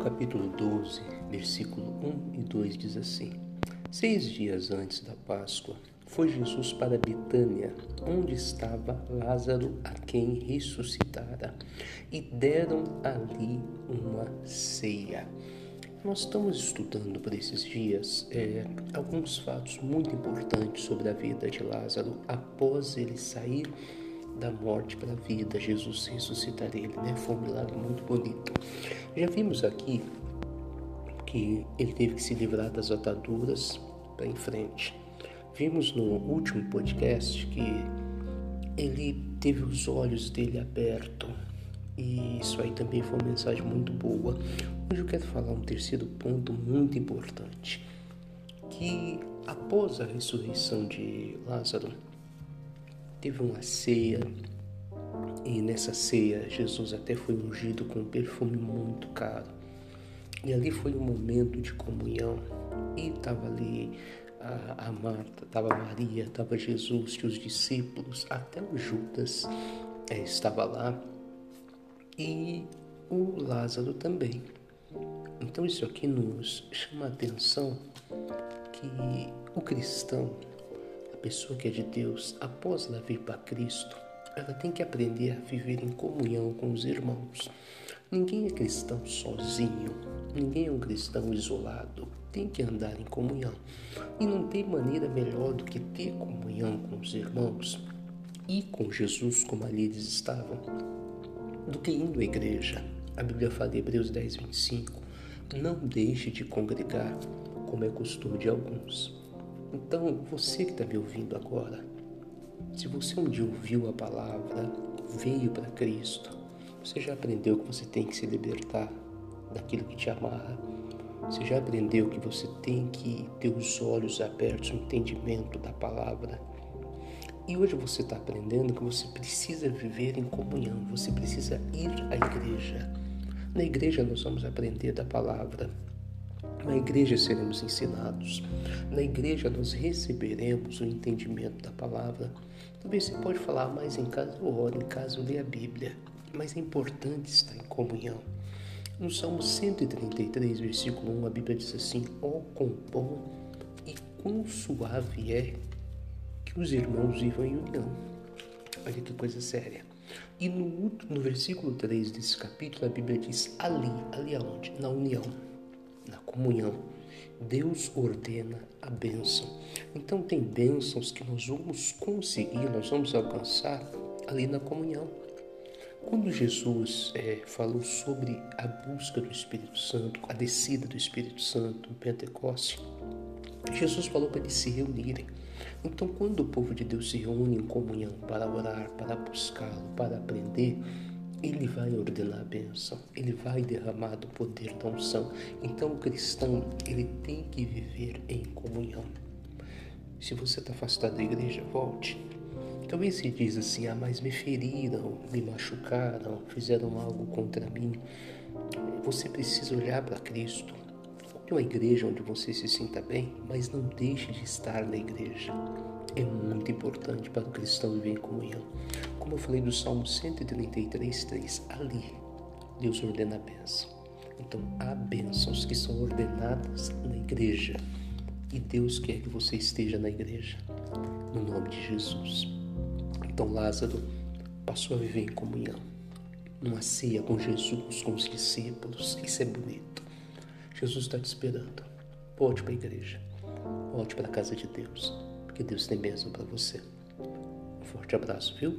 capítulo 12, versículo 1 e 2 diz assim: Seis dias antes da Páscoa, foi Jesus para Betânia, onde estava Lázaro, a quem ressuscitara, e deram ali uma ceia. Nós estamos estudando por esses dias é, alguns fatos muito importantes sobre a vida de Lázaro após ele sair da morte para a vida, Jesus ressuscitar ele, né? Foi um milagre muito bonito. Já vimos aqui que ele teve que se livrar das ataduras para em frente. Vimos no último podcast que ele teve os olhos dele abertos e isso aí também foi uma mensagem muito boa. Hoje eu quero falar um terceiro ponto muito importante, que após a ressurreição de Lázaro, teve uma ceia e nessa ceia Jesus até foi ungido com um perfume muito caro. E ali foi um momento de comunhão. E estava ali a, a Marta, estava Maria, estava Jesus, os discípulos, até o Judas é, estava lá. E o Lázaro também. Então isso aqui nos chama a atenção que o cristão pessoa que é de Deus, após ela vir para Cristo, ela tem que aprender a viver em comunhão com os irmãos. Ninguém é cristão sozinho, ninguém é um cristão isolado, tem que andar em comunhão. E não tem maneira melhor do que ter comunhão com os irmãos e com Jesus, como ali eles estavam, do que indo à igreja. A Bíblia fala em Hebreus 10, 25: Não deixe de congregar, como é costume de alguns então, você que está me ouvindo agora, se você um dia ouviu a palavra, veio para Cristo, você já aprendeu que você tem que se libertar daquilo que te amarra. Você já aprendeu que você tem que ter os olhos abertos, o entendimento da palavra. E hoje você está aprendendo que você precisa viver em comunhão, você precisa ir à igreja. Na igreja nós vamos aprender da palavra, na igreja seremos ensinados. Na igreja nós receberemos o entendimento da palavra. Talvez você pode falar, mas em casa eu oro, em casa eu leio a Bíblia. Mas é importante estar em comunhão. No Salmo 133, versículo 1, a Bíblia diz assim: Ó oh, quão bom e quão suave é que os irmãos vivam em união. Olha que coisa séria. E no, no versículo 3 desse capítulo, a Bíblia diz: ali, ali aonde? Na união na comunhão. Deus ordena a bênção. Então tem bênçãos que nós vamos conseguir, nós vamos alcançar ali na comunhão. Quando Jesus é, falou sobre a busca do Espírito Santo, a descida do Espírito Santo no Pentecoste, Jesus falou para eles se reunirem. Então, quando o povo de Deus se reúne em comunhão para orar, para buscá-lo, para aprender, ele vai ordenar a bênção, ele vai derramar do poder da unção. Então o cristão, ele tem que viver em comunhão. Se você está afastado da igreja, volte. Talvez se diz assim, ah, mas me feriram, me machucaram, fizeram algo contra mim. Você precisa olhar para Cristo. Tem uma igreja onde você se sinta bem, mas não deixe de estar na igreja é muito importante para o cristão viver em comunhão. Como eu falei do Salmo 133, 3, ali Deus ordena a bênção. Então há bênçãos que são ordenadas na igreja e Deus quer que você esteja na igreja, no nome de Jesus. Então Lázaro passou a viver em comunhão, numa ceia com Jesus, com os discípulos. Isso é bonito. Jesus está te esperando. Volte para a igreja, volte para a casa de Deus. Que Deus tem bênção para você. Um forte abraço, viu?